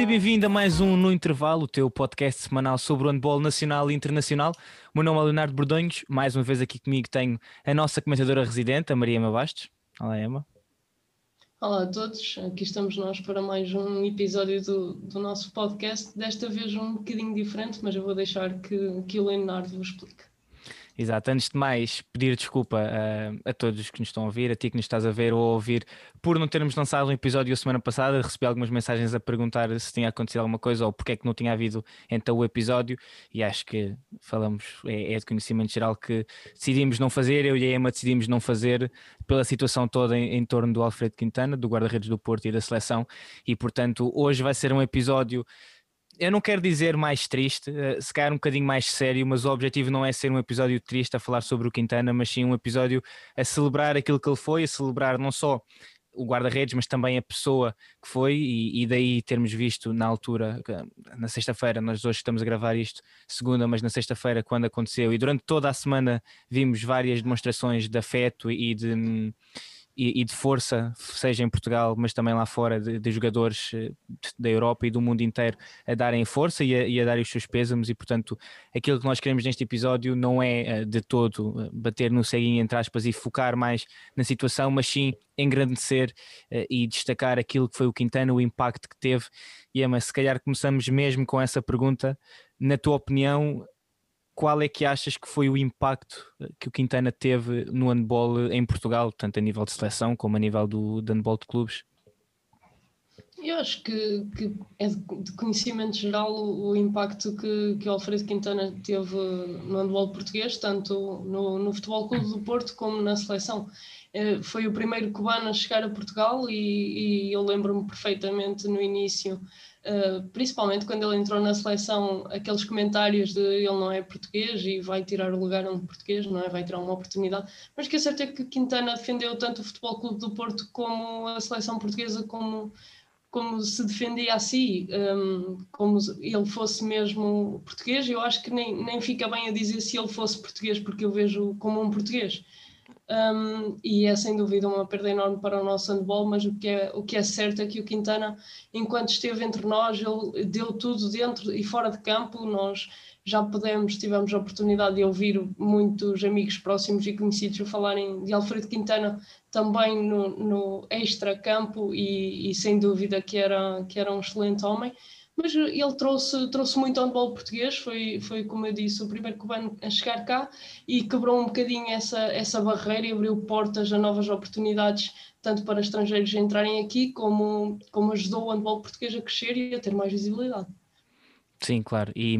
Seja bem-vindo a mais um No Intervalo, o teu podcast semanal sobre o handball nacional e internacional. O meu nome é Leonardo Bordonhos, mais uma vez aqui comigo tenho a nossa comentadora residente, a Maria Ema Bastos. Olá, Emma. Olá a todos, aqui estamos nós para mais um episódio do, do nosso podcast, desta vez um bocadinho diferente, mas eu vou deixar que, que o Leonardo vos explique. Exato. Antes de mais, pedir desculpa a, a, todos que nos estão a ouvir, a ti que nos estás a ver ou a ouvir, por não termos lançado um episódio a semana passada. Recebi algumas mensagens a perguntar se tinha acontecido alguma coisa ou porque é que não tinha havido então o episódio. E acho que falamos, é, é de conhecimento geral que decidimos não fazer. Eu e a Emma decidimos não fazer pela situação toda em, em torno do Alfredo Quintana, do guarda-redes do Porto e da seleção. E portanto, hoje vai ser um episódio eu não quero dizer mais triste, uh, se calhar um bocadinho mais sério, mas o objetivo não é ser um episódio triste a falar sobre o Quintana, mas sim um episódio a celebrar aquilo que ele foi, a celebrar não só o guarda-redes, mas também a pessoa que foi, e, e daí termos visto na altura, na sexta-feira, nós hoje estamos a gravar isto segunda, mas na sexta-feira, quando aconteceu, e durante toda a semana vimos várias demonstrações de afeto e de e, e, de força, seja em Portugal, mas também lá fora, de, de jogadores eh, da Europa e do mundo inteiro a darem força e a, e a darem os seus pésamos. E portanto, aquilo que nós queremos neste episódio não é eh, de todo eh, bater no ceguinho, entre aspas, e focar mais na situação, mas sim engrandecer e destacar aquilo que foi o Quintana, o impacto que teve. E Emma, se calhar começamos mesmo com essa pergunta. Na tua opinião, qual é que achas que foi o impacto eh, que o Quintana teve no handball em Portugal, tanto a nível de seleção como a nível do de handball de clubes? Eu acho que, que é de conhecimento geral o, o impacto que, que o Alfredo Quintana teve no handball português, tanto no, no Futebol Clube do Porto como na seleção. Eh, foi o primeiro cubano a chegar a Portugal e, e eu lembro-me perfeitamente no início Uh, principalmente quando ele entrou na seleção, aqueles comentários de ele não é português e vai tirar o lugar a um português, não é? Vai tirar uma oportunidade. Mas que é que Quintana defendeu tanto o Futebol Clube do Porto como a seleção portuguesa, como, como se defendia a si, um, como ele fosse mesmo português. Eu acho que nem, nem fica bem a dizer se ele fosse português, porque eu vejo como um português. Um, e é sem dúvida uma perda enorme para o nosso handball, mas o que, é, o que é certo é que o Quintana, enquanto esteve entre nós, ele deu tudo dentro e fora de campo. Nós já pudemos, tivemos a oportunidade de ouvir muitos amigos próximos e conhecidos falarem de Alfredo Quintana também no, no extra-campo e, e, sem dúvida que era, que era um excelente homem mas ele trouxe, trouxe muito handball português, foi, foi, como eu disse, o primeiro cubano a chegar cá e quebrou um bocadinho essa, essa barreira e abriu portas a novas oportunidades, tanto para estrangeiros entrarem aqui, como, como ajudou o handball português a crescer e a ter mais visibilidade. Sim, claro, e,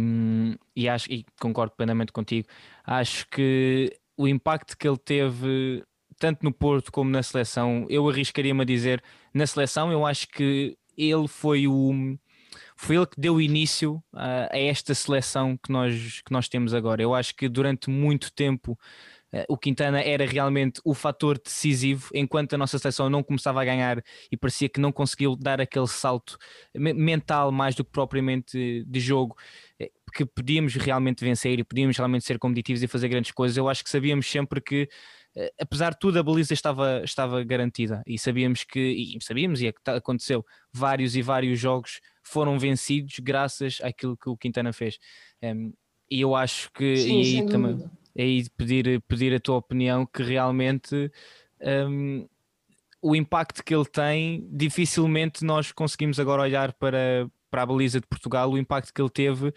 e, acho, e concordo plenamente contigo. Acho que o impacto que ele teve, tanto no Porto como na seleção, eu arriscaria-me a dizer, na seleção, eu acho que ele foi o foi ele que deu início a, a esta seleção que nós, que nós temos agora. Eu acho que durante muito tempo uh, o Quintana era realmente o fator decisivo, enquanto a nossa seleção não começava a ganhar e parecia que não conseguiu dar aquele salto mental mais do que propriamente de jogo eh, que podíamos realmente vencer e podíamos realmente ser competitivos e fazer grandes coisas. Eu acho que sabíamos sempre que eh, apesar de tudo, a baliza estava, estava garantida e sabíamos que, e sabíamos, e é aconteceu, vários e vários jogos foram vencidos graças àquilo que o Quintana fez. Um, e eu acho que Sim, e aí, também, aí pedir, pedir a tua opinião que realmente um, o impacto que ele tem, dificilmente nós conseguimos agora olhar para, para a baliza de Portugal, o impacto que ele teve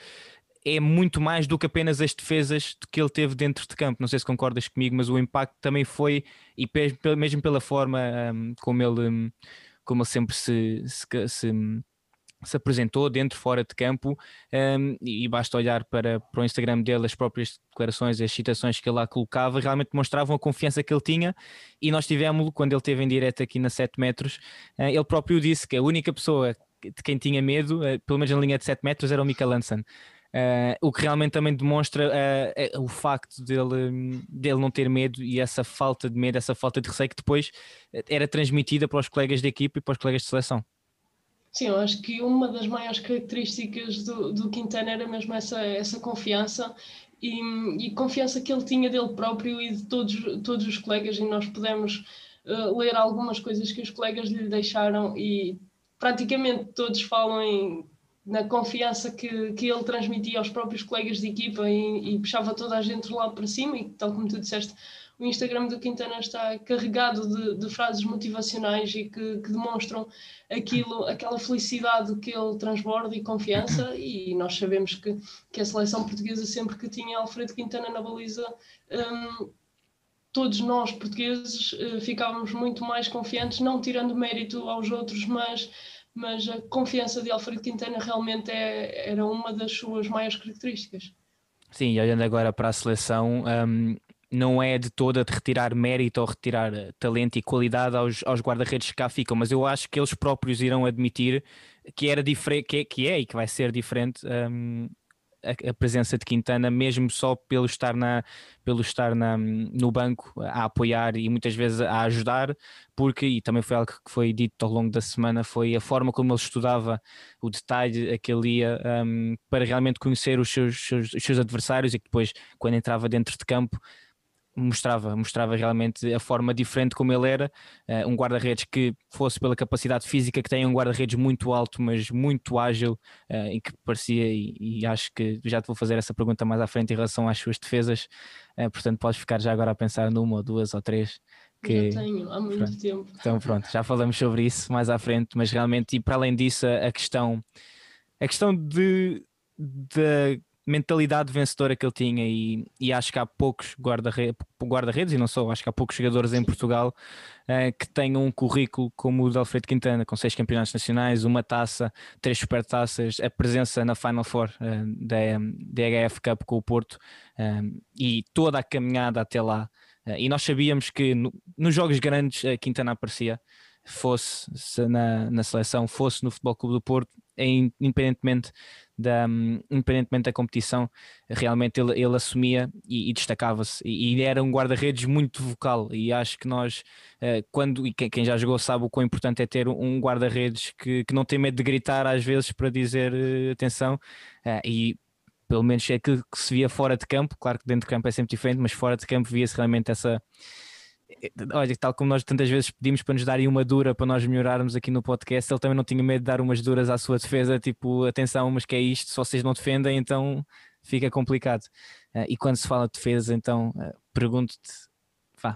é muito mais do que apenas as defesas que ele teve dentro de campo. Não sei se concordas comigo, mas o impacto também foi, e mesmo pela forma um, como, ele, como ele sempre se, se, se, se apresentou dentro fora de campo um, e basta olhar para, para o Instagram dele as próprias declarações as citações que ele lá colocava realmente demonstravam a confiança que ele tinha e nós tivemos quando ele esteve em direto aqui na 7 metros uh, ele próprio disse que a única pessoa de quem tinha medo, uh, pelo menos na linha de 7 metros, era o Mika Lansen. Uh, o que realmente também demonstra uh, uh, o facto dele, dele não ter medo e essa falta de medo, essa falta de receio que depois era transmitida para os colegas de equipe e para os colegas de seleção. Sim, eu acho que uma das maiores características do, do Quintana era mesmo essa, essa confiança e, e, confiança que ele tinha dele próprio e de todos, todos os colegas, e nós podemos ler algumas coisas que os colegas lhe deixaram e praticamente todos falam em, na confiança que, que ele transmitia aos próprios colegas de equipa e, e puxava toda a gente lá para cima e tal como tu disseste, o Instagram do Quintana está carregado de, de frases motivacionais e que, que, demonstram aquilo, aquela felicidade que ele transborda e confiança e nós sabemos que, que a seleção portuguesa sempre que tinha Alfredo Quintana na baliza um, todos nós portugueses uh, ficávamos muito mais confiantes, não tirando mérito aos outros, mas mas a confiança de Alfredo Quintana realmente é, era uma das suas maiores características. Sim, e olhando agora para a seleção, um, não é de toda de retirar mérito ou retirar eh, talento e qualidade aos, aos guarda-redes que cá ficam, mas eu acho que eles próprios irão admitir que era diferente, que, é, que é e que vai ser diferente um, a, a, presença de Quintana, mesmo só pelo estar, na, pelo estar na, no banco a apoiar e muitas vezes a ajudar, porque, e também foi algo que foi dito ao longo da semana, foi a forma como ele estudava o detalhe a que ele ia um, para realmente conhecer os seus, seus, os seus adversários e que depois, quando entrava dentro de campo, mostrava, mostrava realmente a forma diferente como ele era, uh, um guarda-redes que fosse pela capacidade física que tem, um guarda-redes muito alto, mas muito ágil uh, e que parecia, e, e, acho que já te vou fazer essa pergunta mais à frente em relação às suas defesas, uh, portanto podes ficar já agora a pensar numa ou duas ou três. Que, já tenho, há muito pronto. tempo. Então pronto, já falamos sobre isso mais à frente, mas realmente, e para além disso, a, a questão, a questão de, de mentalidade vencedora que ele tinha e, e acho que há poucos guarda-redes guarda e não só, acho que há poucos jogadores em Portugal uh, que tenham um currículo como o de Alfredo Quintana, com seis campeonatos nacionais, uma taça, três supertaças, a presença na Final Four uh, da, da HF Cup com o Porto uh, e toda a caminhada até lá. e nós sabíamos que no, nos jogos grandes a Quintana aparecia, fosse na, na seleção, fosse no Futebol Clube do Porto, independentemente da, um, independentemente da competição, realmente ele, ele assumia e, e destacava-se. E, e, era um guarda-redes muito vocal. E acho que nós, uh, quando, e quem, já jogou sabe o quão importante é ter um guarda-redes que, que não tem medo de gritar às vezes para dizer uh, atenção. Uh, e pelo menos é aquilo que se via fora de campo. Claro que dentro de campo é sempre diferente, mas fora de campo via-se realmente essa olha, tal como nós tantas vezes pedimos para nos darem uma dura para nós melhorarmos aqui no podcast, ele também não tinha medo de dar umas duras à sua defesa, tipo, atenção, mas que é isto, se vocês não defendem, então fica complicado. Uh, e quando se fala de defesa, então uh, pergunto-te,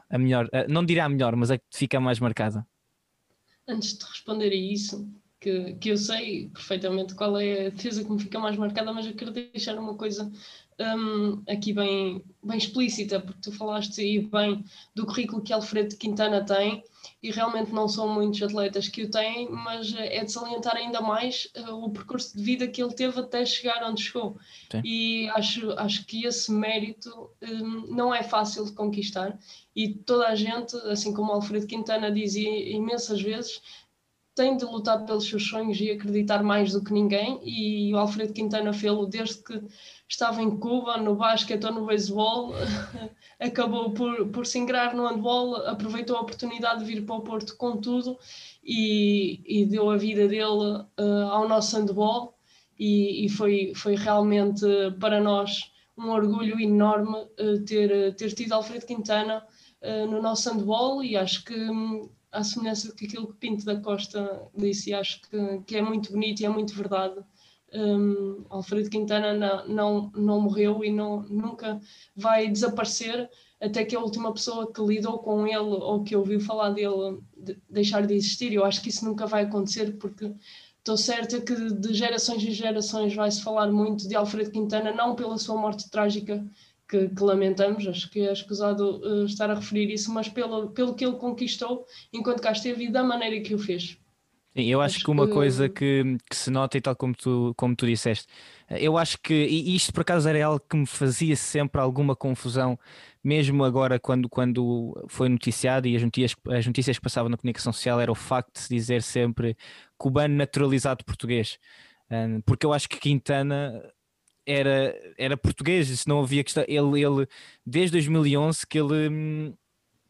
a melhor, uh, não dirá a melhor, mas a que fica mais marcada. Antes de responder a isso, que, que eu sei perfeitamente qual é a defesa que me fica mais marcada, mas eu quero deixar uma coisa um, aqui bem, bem explícita, porque tu falaste aí bem do currículo que Alfredo Quintana tem, e realmente não são muitos atletas que o têm, mas é de salientar ainda mais uh, o percurso de vida que ele teve até chegar onde chegou. Sim. E acho, acho que esse mérito um, não é fácil de conquistar, e toda a gente, assim como Alfredo Quintana dizia imensas vezes, tem de lutar pelos seus sonhos e acreditar mais do que ninguém, e o Alfredo Quintana fez-lo desde que estava em Cuba, no basquete ou no beisebol, acabou por, por se ingrar no handball, aproveitou a oportunidade de vir para o Porto com tudo e, e deu a vida dele uh, ao nosso handball. E, e, foi, foi realmente para nós um orgulho enorme uh, ter, ter tido Alfredo Quintana uh, no nosso handball. E acho que um, à semelhança que aquilo que Pinto da Costa disse, acho que, que é muito bonito e é muito verdade um, Alfredo Quintana não, não, não morreu e não, nunca vai desaparecer até que a última pessoa que lidou com ele ou que ouviu falar dele de, deixar de existir. Eu acho que isso nunca vai acontecer porque estou certa que de gerações em gerações vai-se falar muito de Alfredo Quintana, não pela sua morte trágica que, que lamentamos, acho que é escusado uh, estar a referir isso, mas pelo, pelo que ele conquistou enquanto cá esteve e da maneira que o fez. Sim, eu acho, acho que uma que... coisa que, que, se nota, e tal como tu, como tu disseste, eu acho que, e isto por acaso era algo que me fazia sempre alguma confusão, mesmo agora quando, quando foi noticiado e as notícias, as notícias que passavam na comunicação social, era o facto de se dizer sempre cubano naturalizado português, porque eu acho que Quintana era, era português, se não havia questão, ele, ele desde 2011 que ele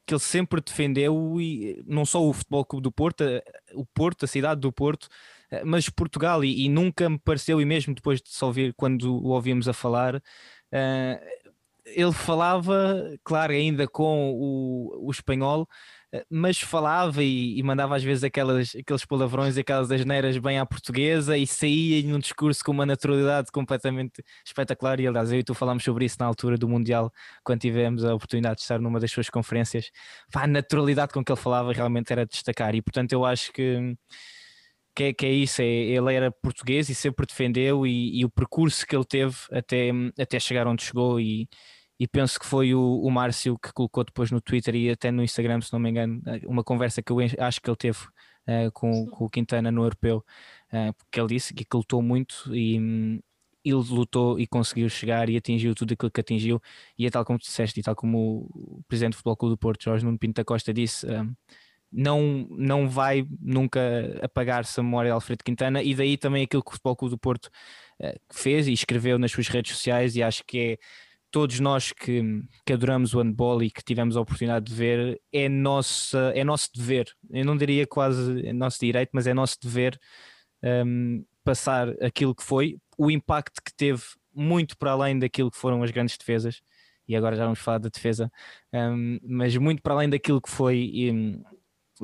que ele sempre defendeu e não só o Futebol Clube do Porto, o Porto, a cidade do Porto, mas Portugal e, e nunca me pareceu, e mesmo depois de só ouvir, quando o ouvimos a falar, uh, ele falava, claro, ainda com o, o espanhol, mas falava e, e, mandava às vezes aquelas, aqueles palavrões e aquelas asneiras bem à portuguesa e saía num discurso com uma naturalidade completamente espetacular. E aliás, eu e tu falámos sobre isso na altura do Mundial, quando tivemos a oportunidade de estar numa das suas conferências. Pá, a naturalidade com que ele falava realmente era de destacar, e portanto eu acho que que é, que é isso, é, ele era português e sempre defendeu e, e, o percurso que ele teve até, até chegar onde chegou e, e penso que foi o, o Márcio que colocou depois no Twitter e até no Instagram, se não me engano, uma conversa que eu acho que ele teve uh, com, com, o Quintana no Europeu, uh, porque ele disse que lutou muito e ele lutou e conseguiu chegar e atingiu tudo aquilo que atingiu. E é tal como tu disseste e tal como o Presidente do Futebol Clube do Porto, Jorge Nuno Pinto da Costa disse, um, não, não vai nunca apagar-se a memória de Alfredo Quintana. E daí também aquilo que o Futebol Clube do Porto uh, fez e escreveu nas suas redes sociais e acho que é todos nós que, que adoramos o handball e que tivemos a oportunidade de ver é, nossa, é nosso dever, eu não diria quase é nosso direito, mas é nosso dever um, passar aquilo que foi, o impacto que teve muito para além daquilo que foram as grandes defesas e agora já vamos falar da defesa, um, mas muito para além daquilo que foi um,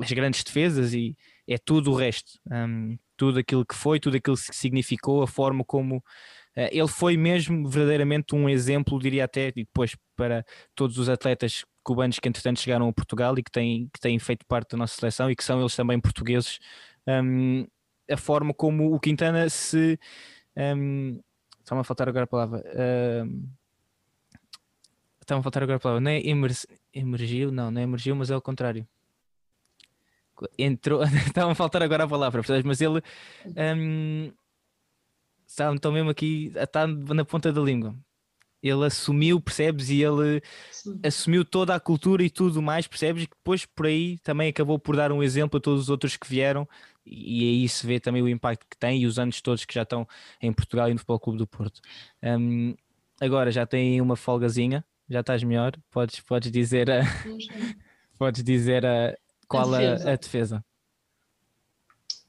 as grandes defesas e é tudo o resto, um, tudo aquilo que foi, tudo aquilo que significou, a forma como ele foi mesmo verdadeiramente um exemplo, diria até, e depois para todos os atletas cubanos que entretanto chegaram a Portugal e que têm, que têm feito parte da nossa seleção e que são eles também portugueses, um, a forma como o Quintana se. Um, Está-me a faltar agora a palavra. Uh, Está-me a faltar agora a palavra. Não é emer emergiu? Não, não é emergiu, mas é o contrário entrou, estava a faltar agora a palavra, mas ele um, está, então mesmo aqui, está na ponta da língua. Ele assumiu, percebes? E ele Sim. assumiu toda a cultura e tudo mais, percebes? E depois por aí também acabou por dar um exemplo a todos os outros que vieram, e aí se vê também o impacto que tem e os anos todos que já estão em Portugal e no Futebol Clube do Porto. Um, agora já tem uma folgazinha, já estás melhor, podes, podes dizer a, podes dizer a, qual a defesa? A, a defesa?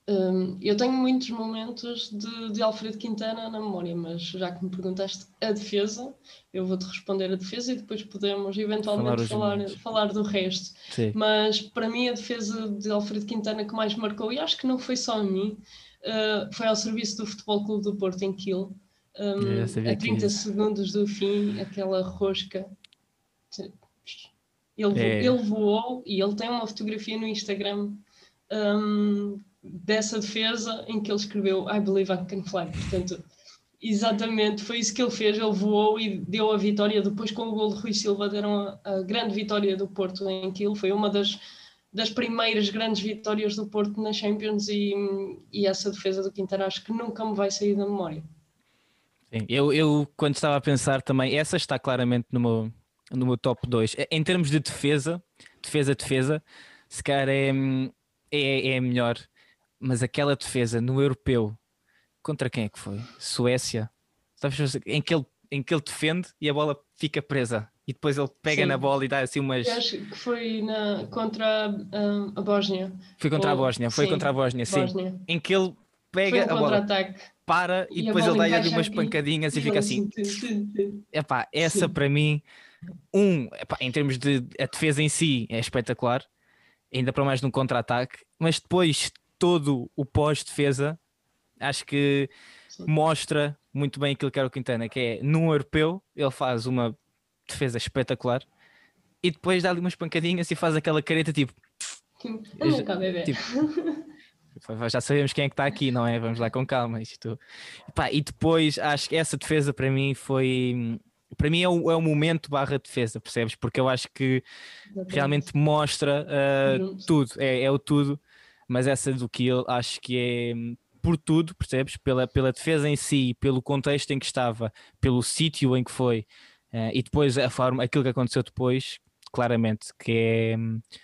Um, eu tenho muitos momentos de, de, Alfredo Quintana na memória, mas já que me perguntaste a defesa, eu vou-te responder a defesa e depois podemos eventualmente falar, falar, falar, do resto. Sim. Mas para mim a defesa de Alfredo Quintana que mais marcou, e acho que não foi só a mim, uh, foi ao serviço do Futebol Clube do Porto em Kiel. Um, a 30 segundos do fim, aquela rosca ele, é. ele voou e ele tem uma fotografia no Instagram um, dessa defesa em que ele escreveu I believe I can fly. Portanto, exatamente foi isso que ele fez. Ele voou e deu a vitória. Depois, com o gol de Rui Silva, deram a, a grande vitória do Porto em Quilo. Foi uma das, das primeiras grandes vitórias do Porto na Champions e, e essa defesa do Quintana acho que nunca me vai sair da memória. Sim, eu, eu quando estava a pensar também, essa está claramente no meu, no meu top 2. Em termos de defesa, defesa, defesa, se calhar é, é, é melhor, mas aquela defesa no europeu, contra quem é que foi? Suécia, em que ele, em que ele defende e a bola fica presa. E depois ele pega Sim. na bola e dá assim umas. Eu acho que foi na, contra um, a Bósnia. Foi contra Ou... a Bósnia, foi sim, contra a Bósnia, sim. Bósnia. Em que ele pega um a bola, para e, e depois ele dá ali umas pancadinhas e, e fica assim. Epá, essa para mim um, epá, em termos de a defesa em si é espetacular, ainda para mais num contra-ataque, mas depois todo o pós-defesa acho que Sim. mostra muito bem aquilo que era o Quintana, que é num europeu ele faz uma defesa espetacular e depois dá ali umas pancadinhas e faz aquela careta tipo. já, tipo já sabemos quem é que está aqui, não é? Vamos lá com calma. Isto... E depois acho que essa defesa para mim foi para mim é o, é o momento barra defesa, percebes? Porque eu acho que realmente mostra uh, tudo, é, é o tudo, mas essa do eu acho que é por tudo, percebes? Pela, pela defesa em si, pelo contexto em que estava, pelo sítio em que foi, uh, e depois a forma, aquilo que aconteceu depois, claramente, que é,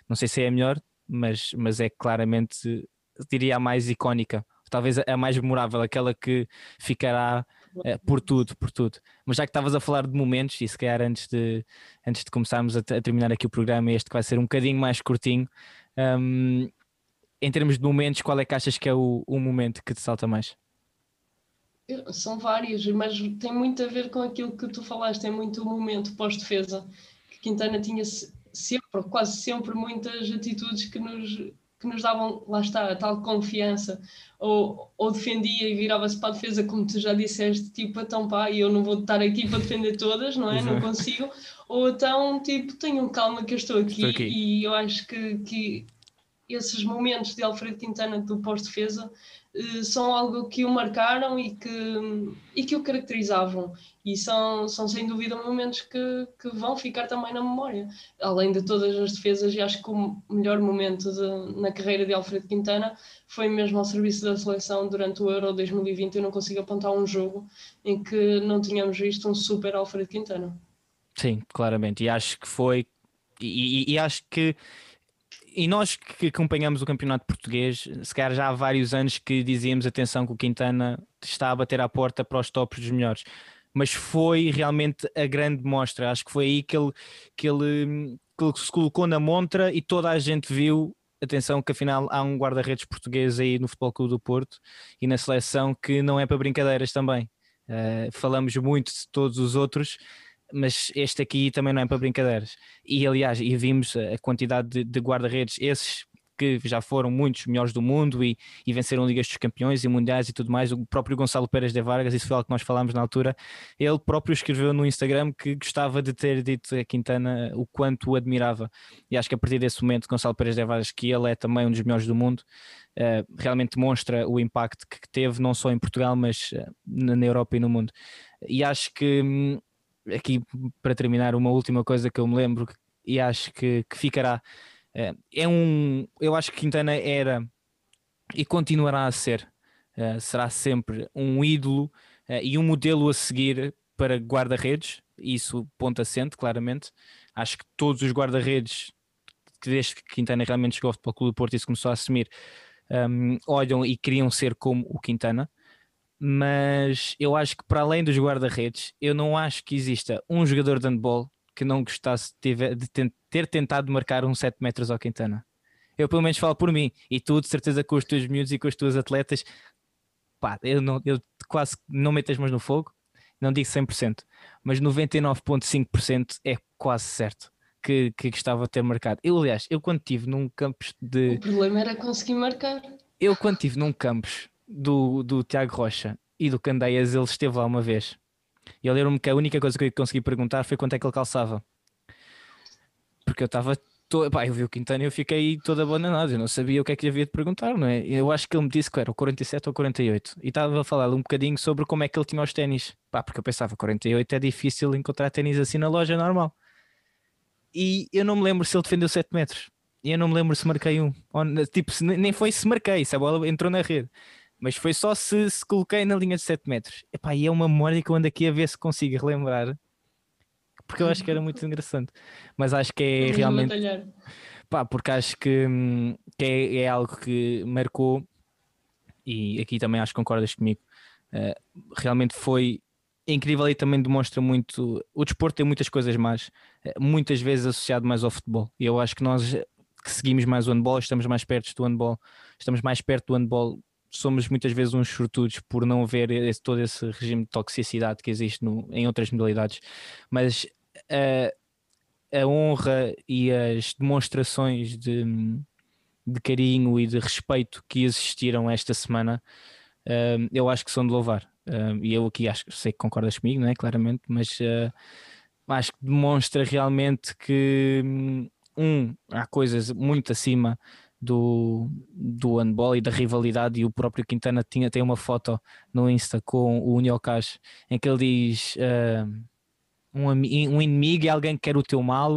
não sei se é a melhor, mas, mas é claramente, diria a mais icónica, talvez a mais memorável, aquela que ficará é, por tudo, por tudo. Mas já que estavas a falar de momentos, e se calhar antes de, antes de começarmos a, a terminar aqui o programa, este que vai ser um bocadinho mais curtinho, um, em termos de momentos, qual é que achas que é o, o momento que te salta mais? São vários, mas tem muito a ver com aquilo que tu falaste, é muito o momento pós-defesa, que Quintana tinha sempre, quase sempre, muitas atitudes que nos, que nos davam, lá está, a tal confiança, ou, ou defendia e virava-se para a defesa, como tu já disseste, tipo, então pá, eu não vou estar aqui para defender todas, não é? Não consigo. Ou então, tipo, tenham calma que eu estou aqui, estou aqui. e eu acho que, que esses momentos de Alfredo Quintana do pós-defesa eh, são algo que o marcaram e que, e que o caracterizavam. E são, são sem dúvida momentos que, que vão ficar também na memória. Além de todas as defesas, e acho que o melhor momento de, na carreira de Alfredo Quintana foi mesmo ao serviço da seleção durante o Euro 2020. Eu não consigo apontar um jogo em que não tínhamos visto um super Alfredo Quintana. Sim, claramente. E acho que foi. e, e, e acho que e nós que acompanhamos o campeonato português, se calhar já há vários anos que dizíamos atenção que o Quintana está a bater à porta para os tops dos melhores. Mas foi realmente a grande mostra. Acho que foi aí que ele, que ele, que ele se colocou na montra e toda a gente viu. Atenção, que afinal há um guarda-redes português aí no Futebol Clube do Porto e na seleção que não é para brincadeiras também. Uh, falamos muito de todos os outros, mas este aqui também não é para brincadeiras. E aliás, e vimos a quantidade de, de guarda-redes, esses que já foram muitos melhores do mundo e, e, venceram Ligas dos Campeões e Mundiais e tudo mais. O próprio Gonçalo Pérez de Vargas, isso foi algo que nós falámos na altura, ele próprio escreveu no Instagram que gostava de ter dito a Quintana o quanto o admirava. E acho que a partir desse momento, Gonçalo Pérez de Vargas, que ele é também um dos melhores do mundo, uh, realmente demonstra o impacto que teve, não só em Portugal, mas uh, na Europa e no mundo. E acho que hum, aqui para terminar, uma última coisa que eu me lembro e acho que, que ficará. É, é um. Eu acho que Quintana era e continuará a ser, uh, será sempre um ídolo uh, e um modelo a seguir para guarda-redes, isso ponto assente, claramente. Acho que todos os guarda-redes, desde que Quintana realmente chegou ao Futebol Clube do Porto e se começou a assumir, um, olham e queriam ser como o Quintana mas eu acho que para além dos guarda-redes, eu não acho que exista um jogador de handball que não gostasse de ter tentado marcar uns 7 metros ao Quintana. Eu pelo menos falo por mim, e tu de certeza com os teus miúdos e com os teus atletas, pá, eu, não, eu quase não meto as mãos no fogo, não digo 100%, mas 99,5% é quase certo. Que, que gostava de ter marcado. Eu, aliás, eu quando estive num campus de. O problema era conseguir marcar. Eu, quando estive num campus do, do Tiago Rocha e do Candeias, ele esteve lá uma vez. E eu lembro-me que a única coisa que eu consegui perguntar foi quanto é que ele calçava. Porque eu estava. Eu vi o Quintana e eu fiquei todo abandonado. Eu não sabia o que é que lhe havia de perguntar, não é? Eu acho que ele me disse que era o 47 ou 48. E estava a falar um bocadinho sobre como é que ele tinha os ténis. Pá, porque eu pensava 48 é difícil encontrar ténis assim na loja normal. E eu não me lembro se ele defendeu 7 metros. E eu não me lembro se marquei um. Tipo, nem foi se marquei, se a bola entrou na rede mas foi só se, se coloquei na linha de 7 metros. Epá, e é uma memória que eu ando aqui a ver se consigo relembrar, porque eu acho que era muito interessante. Mas acho que é realmente. Pá, porque acho que, hum, que é, é, algo que marcou, e aqui também acho que concordas comigo. Uh, realmente foi incrível e também demonstra muito. O desporto tem muitas coisas más, eh, muitas vezes associado mais ao futebol. E eu acho que nós que seguimos mais o handball, estamos mais perto do handball, estamos mais perto do handball somos muitas vezes uns sortudos por não ver esse, todo esse regime de toxicidade que existe no, em outras modalidades, mas a, a honra e as demonstrações de, de carinho e de respeito que existiram esta semana, uh, eu acho que são de louvar. Uh, e eu aqui acho sei que concordas comigo, não é? Claramente, mas uh, acho que demonstra realmente que um, há coisas muito acima do, do handball e da rivalidade e o próprio Quintana tinha, tem uma foto no Insta com o Uniocash em que ele diz uh, um, um inimigo é alguém que quer o teu mal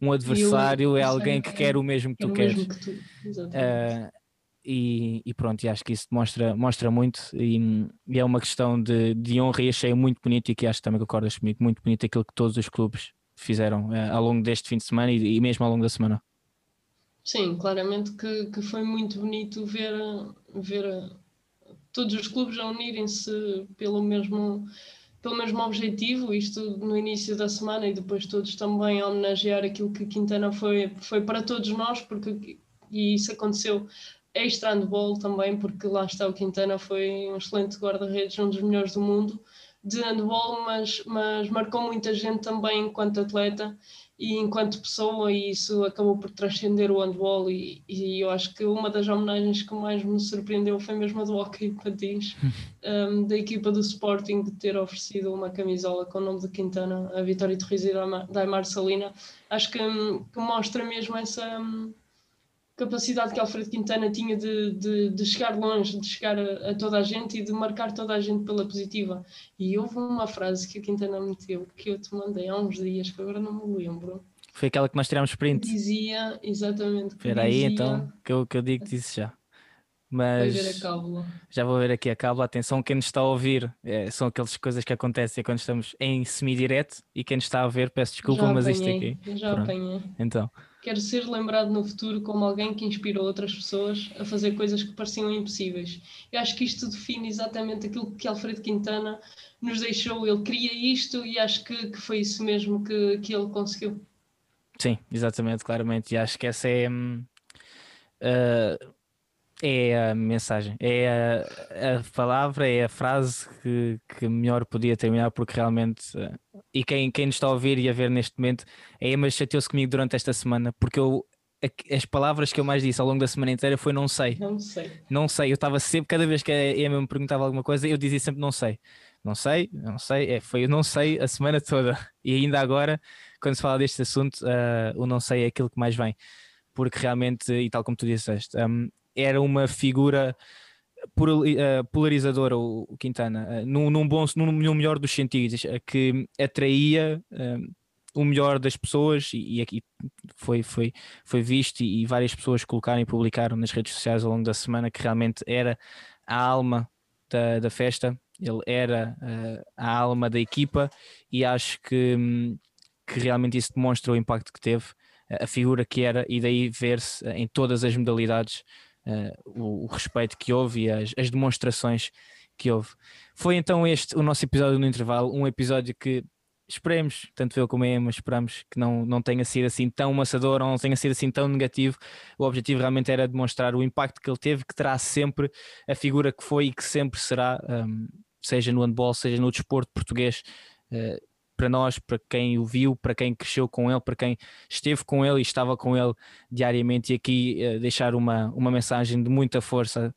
um adversário é alguém que quer o mesmo que tu queres que tu. Uh, e, e, pronto, e acho que isso mostra, mostra muito e, e, é uma questão de, de honra e achei muito bonito e que acho que também concordas comigo, muito bonito aquilo que todos os clubes fizeram uh, ao longo deste fim de semana e, e mesmo ao longo da semana. Sim, claramente que, que foi muito bonito ver, ver todos os clubes a unirem-se pelo mesmo, pelo mesmo objetivo, isto no início da semana e depois todos também a homenagear aquilo que Quintana foi, foi para todos nós, porque e isso aconteceu extra handball também, porque lá está o Quintana foi um excelente guarda-redes, um dos melhores do mundo de handball, mas, mas marcou muita gente também enquanto atleta e enquanto pessoa, e isso acabou por transcender o handball. E, e eu acho que uma das homenagens que mais me surpreendeu foi mesmo a do Hockey Patins, um, da equipa do Sporting, de ter oferecido uma camisola com o nome de Quintana, a Vitória Torres e da Aymar Salina. Acho que, que mostra mesmo essa. Capacidade que Alfredo Quintana tinha de, de, de chegar longe, de chegar a, a, toda a gente e de marcar toda a gente pela positiva. E houve uma frase que o Quintana meteu que eu te mandei há uns dias, que agora não me lembro. Foi aquela que nós tiramos print. Dizia, exatamente. Espera aí então, que eu, que eu digo isso já. Mas já vou ver aqui a cábula. Atenção, quem nos está a ouvir é, são aquelas coisas que acontecem quando estamos em semi-direto e quem nos está a ver, peço desculpa, já mas apanhei, isto aqui. Já Pronto. apanhei. Então. Quero ser lembrado no futuro como alguém que inspirou outras pessoas a fazer coisas que pareciam impossíveis. Eu acho que isto define exatamente aquilo que Alfredo Quintana nos deixou. Ele queria isto e acho que, que foi isso mesmo que, que ele conseguiu. Sim, exatamente, claramente. E acho que essa é. Uh, é a mensagem, é a, a, palavra, é a frase que, que melhor podia terminar, porque realmente, e quem, quem nos está a ouvir e a ver neste momento, é mas chateou-se comigo durante esta semana, porque eu as palavras que eu mais disse ao longo da semana inteira foi não sei. Não sei. Não sei. Eu estava sempre, cada vez que a Emma me perguntava alguma coisa, eu dizia sempre não sei. Não sei, não sei. É, foi eu não sei a semana toda. E ainda agora, quando se fala deste assunto, uh, o não sei é aquilo que mais vem. Porque realmente, e tal como tu disseste, um, era uma figura eh, polarizadora o Quintana, eh, num, num bom, num, melhor dos sentidos, eh, que atraía o melhor das pessoas e, aqui foi, foi, foi visto e, várias pessoas colocaram e publicaram nas redes sociais ao longo da semana que realmente era a alma da, da festa, ele era uh, a alma da equipa e acho que, que realmente isso demonstra o impacto que teve, a figura que era e daí ver-se em todas as modalidades o, o, respeito que houve e as, as, demonstrações que houve. Foi então este o nosso episódio no intervalo, um episódio que esperemos, tanto eu como a Emma, esperamos que não, não tenha sido assim tão maçador ou não tenha sido assim tão negativo. O objetivo realmente era demonstrar o impacto que ele teve, que terá sempre a figura que foi e que sempre será, um, seja no handball, seja no desporto português. Uh, para nós, para quem o viu, para quem cresceu com ele, para quem esteve com ele e estava com ele diariamente. E aqui uh, deixar uma, uma mensagem de muita força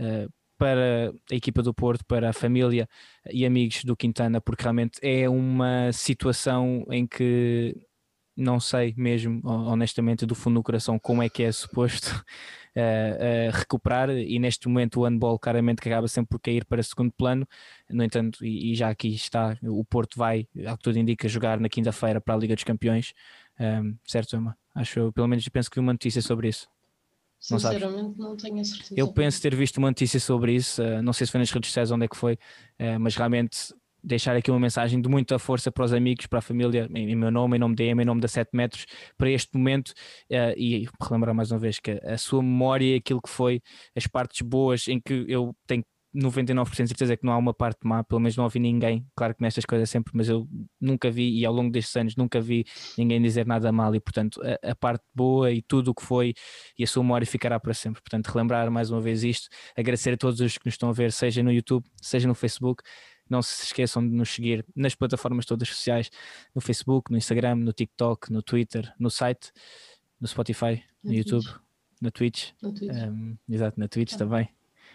uh, para a equipa do Porto, para a família e amigos do Quintana, porque realmente é uma situação em que não sei mesmo, honestamente, do fundo do coração, como é que é suposto uh, recuperar. E neste momento o handball claramente que acaba sempre por cair para segundo plano. No entanto, e, e já aqui está, o Porto vai, ao que tudo indica, jogar na quinta-feira para a Liga dos Campeões. Um, ehm, certo, Emma? Acho, pelo menos penso que vi uma notícia sobre isso. Sinceramente, não, não tenho a certeza. Eu penso ter visto uma notícia sobre isso, uh, não sei se foi nas redes sociais onde é que foi, uh, mas realmente deixar aqui uma mensagem de muita força para os amigos, para a família, em, meu nome, em nome da EMA, em nome da 7 metros, para este momento uh, e relembrar mais uma vez que a sua memória, aquilo que foi, as partes boas em que eu tenho 99% de certeza que não há uma parte má, pelo menos não ouvi ninguém, claro que nestas coisas sempre, mas eu nunca vi e ao longo destes anos nunca vi ninguém dizer nada mal e portanto a, a parte boa e tudo o que foi e a sua memória ficará para sempre, portanto relembrar mais uma vez isto, agradecer a todos os que nos estão a ver, seja no YouTube, seja no Facebook, não se esqueçam de nos seguir nas plataformas todas sociais, no Facebook, no Instagram, no TikTok, no Twitter, no site, no Spotify, no, YouTube, Twitch. no Twitch. Twitch. Um, exato, na Twitch ah. também.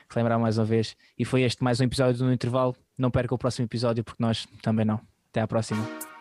Relembrar mais uma vez. E foi este mais um episódio do intervalo. Não perca o próximo episódio porque nós também não. Até à próxima.